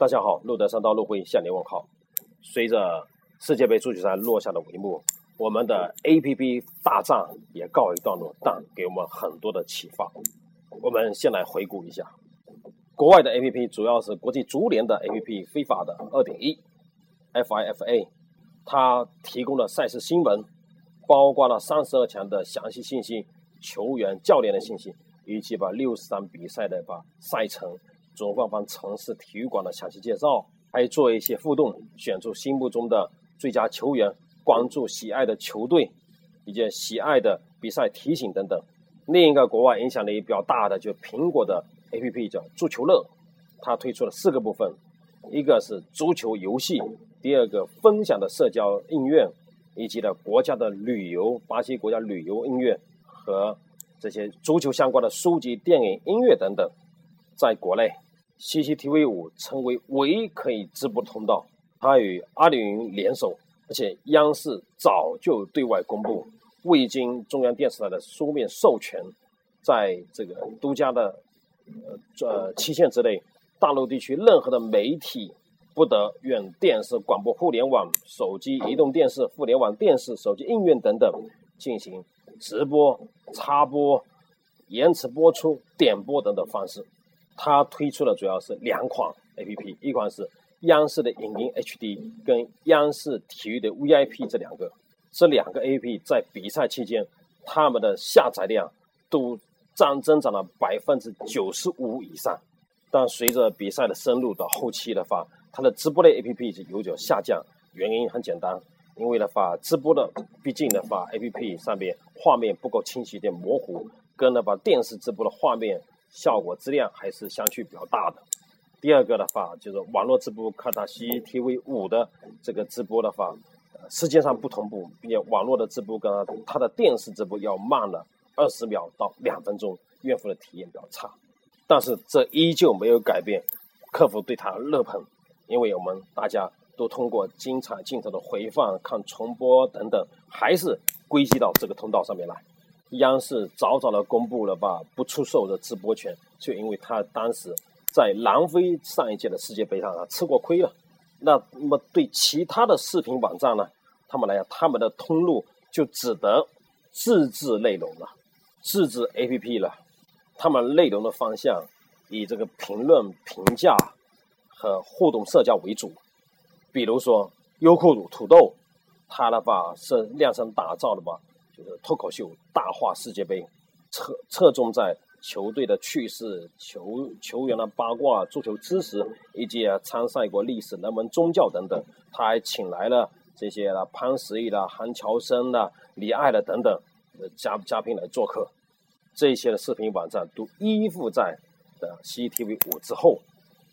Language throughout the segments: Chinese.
大家好，路德三刀路辉向您问好。随着世界杯足球赛落下的帷幕，我们的 APP 大战也告一段落，但给我们很多的启发。我们先来回顾一下，国外的 APP 主要是国际足联的 APP，非法的二点一 FIFA，它提供了赛事新闻，包括了三十二强的详细信息、球员、教练的信息，以及把六十场比赛的把赛程。主办方城市体育馆的详细介绍，还做一些互动，选出心目中的最佳球员，关注喜爱的球队，以及喜爱的比赛提醒等等。另一个国外影响力比较大的，就苹果的 APP 叫足球乐，它推出了四个部分，一个是足球游戏，第二个分享的社交应用，以及的国家的旅游，巴西国家旅游音乐和这些足球相关的书籍、电影、音乐等等，在国内。CCTV 五成为唯一可以直播通道，它与阿里云联手，而且央视早就对外公布，未经中央电视台的书面授权，在这个独家的呃呃期限之内，大陆地区任何的媒体不得用电视、广播、互联网、手机、移动电视、互联网电视、手机应用等等进行直播、插播、延迟播出、点播等等方式。它推出的主要是两款 A P P，一款是央视的影音 H D，跟央视体育的 V I P 这两个，这两个 A P P 在比赛期间，他们的下载量都涨增长了百分之九十五以上。但随着比赛的深入到后期的话，它的直播类 A P P 就有所下降，原因很简单，因为的话直播的毕竟的话 A P P 上面画面不够清晰，有点模糊，跟那把电视直播的画面。效果质量还是相去比较大的。第二个的话，就是网络直播，看它 CCTV 五的这个直播的话，时间上不同步，并且网络的直播跟它的电视直播要慢了二十秒到两分钟，用户的体验比较差。但是这依旧没有改变客户对它热捧，因为我们大家都通过精彩镜头的回放、看重播等等，还是归集到这个通道上面来。央视早早的公布了吧不出售的直播权，就因为他当时在南非上一届的世界杯上啊吃过亏了。那那么对其他的视频网站呢，他们来讲，他们的通路就只得自制内容了，自制 APP 了。他们内容的方向以这个评论、评价和互动社交为主。比如说优酷土豆，它的话是量身打造的吧。脱口秀大话世界杯，侧侧重在球队的趣事、球球员的八卦、足球知识以及参赛国历史、人文、宗教等等。他还请来了这些了潘石屹的、韩乔生的、李艾的等等嘉嘉宾来做客。这些的视频网站都依附在的 CCTV 五之后，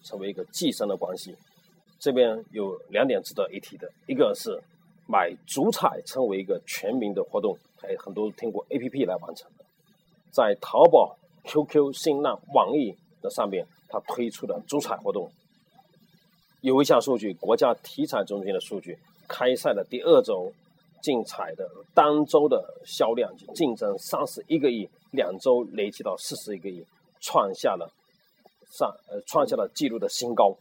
成为一个寄生的关系。这边有两点值得一提的，一个是买足彩成为一个全民的活动。还有很多通过 A P P 来完成的，在淘宝、Q Q、新浪、网易的上面，它推出的足彩活动，有一项数据，国家体彩中心的数据，开赛的第二周竞彩的单周的销量就竞争三十一个亿，两周累计到四十一个亿，创下了上呃创下了纪录的新高。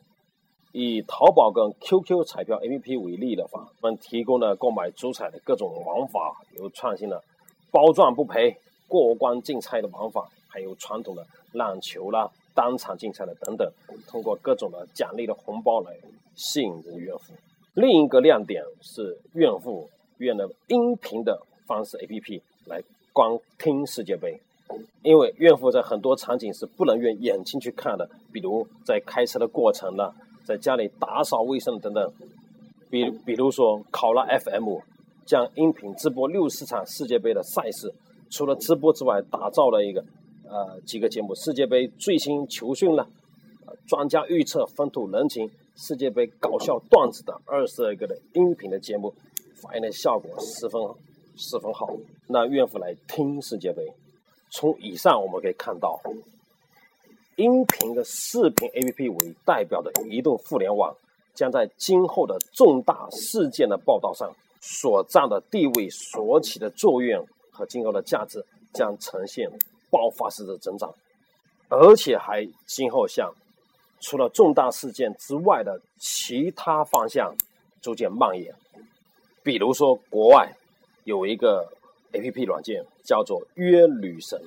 以淘宝跟 QQ 彩票 APP 为例的话，我们提供了购买足彩的各种玩法，有创新的包赚不赔、过关竞猜的玩法，还有传统的让球啦、当场竞猜的等等，通过各种的奖励的红包来吸引这个用户。另一个亮点是用户用的音频的方式 APP 来观听世界杯，因为用户在很多场景是不能用眼睛去看的，比如在开车的过程呢。在家里打扫卫生等等，比比如说考拉 FM 将音频直播六十场世界杯的赛事，除了直播之外，打造了一个呃几个节目：世界杯最新球讯了，专家预测、风土人情、世界杯搞笑段子等二十二个的音频的节目，反映的效果十分十分好。那岳父来听世界杯，从以上我们可以看到。音频的视频 APP 为代表的移动互联网，将在今后的重大事件的报道上所占的地位、所起的作用和今后的价值将呈现爆发式的增长，而且还今后向除了重大事件之外的其他方向逐渐蔓延。比如说，国外有一个 A.P.P 软件叫做约女神，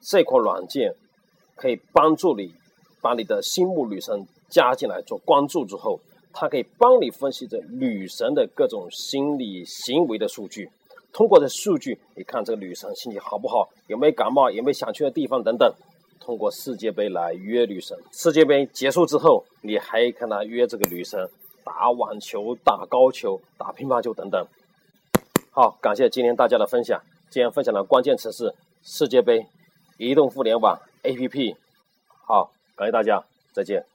这款软件可以帮助你把你的心目女神加进来做关注之后，它可以帮你分析这女神的各种心理行为的数据。通过这数据，你看这个女神心情好不好，有没有感冒，有没有想去的地方等等。通过世界杯来约女神，世界杯结束之后，你还看他约这个女神打网球、打高球、打乒乓球等等。好，感谢今天大家的分享。今天分享的关键词是世界杯、移动互联网、APP。好，感谢大家，再见。